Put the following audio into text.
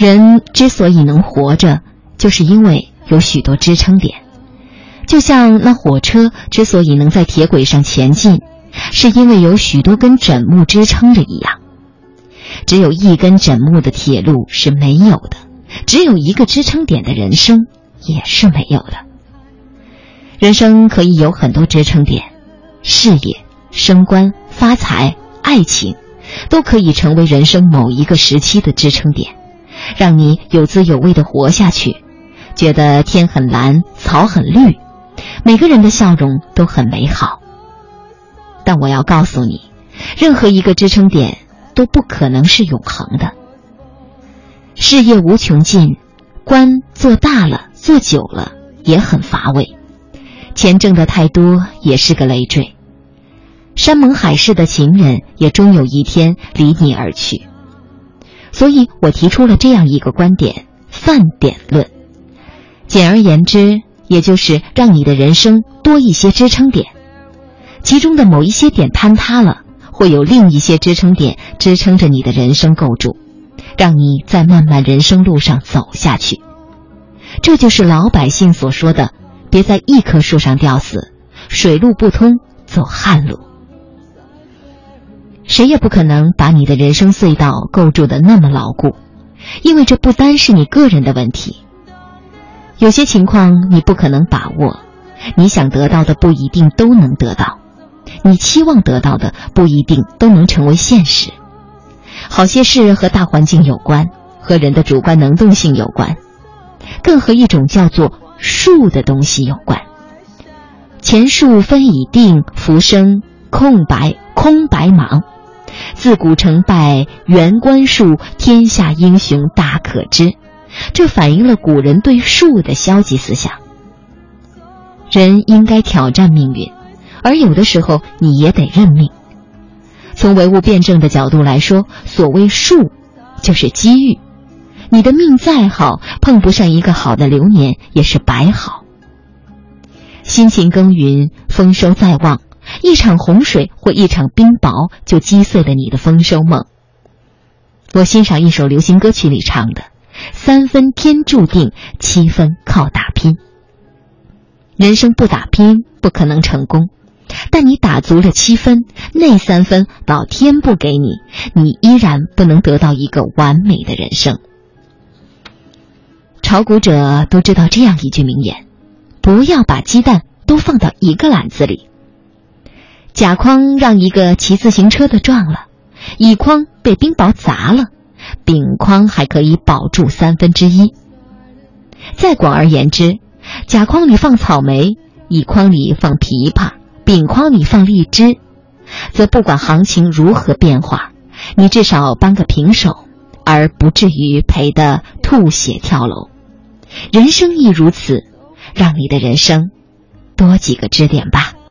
人之所以能活着，就是因为有许多支撑点。就像那火车之所以能在铁轨上前进，是因为有许多根枕木支撑着一样。只有一根枕木的铁路是没有的，只有一个支撑点的人生也是没有的。人生可以有很多支撑点，事业、升官、发财、爱情，都可以成为人生某一个时期的支撑点，让你有滋有味的活下去，觉得天很蓝，草很绿，每个人的笑容都很美好。但我要告诉你，任何一个支撑点都不可能是永恒的。事业无穷尽，官做大了、做久了也很乏味。钱挣的太多也是个累赘，山盟海誓的情人也终有一天离你而去。所以我提出了这样一个观点：饭点论。简而言之，也就是让你的人生多一些支撑点，其中的某一些点坍塌了，会有另一些支撑点支撑着你的人生构筑，让你在漫漫人生路上走下去。这就是老百姓所说的。别在一棵树上吊死，水路不通，走旱路。谁也不可能把你的人生隧道构筑的那么牢固，因为这不单是你个人的问题。有些情况你不可能把握，你想得到的不一定都能得到，你期望得到的不一定都能成为现实。好些事和大环境有关，和人的主观能动性有关，更和一种叫做。数的东西有关，前数分已定，浮生空白空白茫。自古成败原观数，天下英雄大可知。这反映了古人对数的消极思想。人应该挑战命运，而有的时候你也得认命。从唯物辩证的角度来说，所谓数，就是机遇。你的命再好，碰不上一个好的流年也是白好。辛勤耕耘，丰收在望，一场洪水或一场冰雹就击碎了你的丰收梦。我欣赏一首流行歌曲里唱的：“三分天注定，七分靠打拼。”人生不打拼不可能成功，但你打足了七分，那三分老天不给你，你依然不能得到一个完美的人生。炒股者都知道这样一句名言：“不要把鸡蛋都放到一个篮子里。”甲筐让一个骑自行车的撞了，乙筐被冰雹砸了，丙筐还可以保住三分之一。再广而言之，甲筐里放草莓，乙筐里放枇杷，丙筐里放荔枝，则不管行情如何变化，你至少扳个平手，而不至于赔得吐血跳楼。人生亦如此，让你的人生多几个支点吧。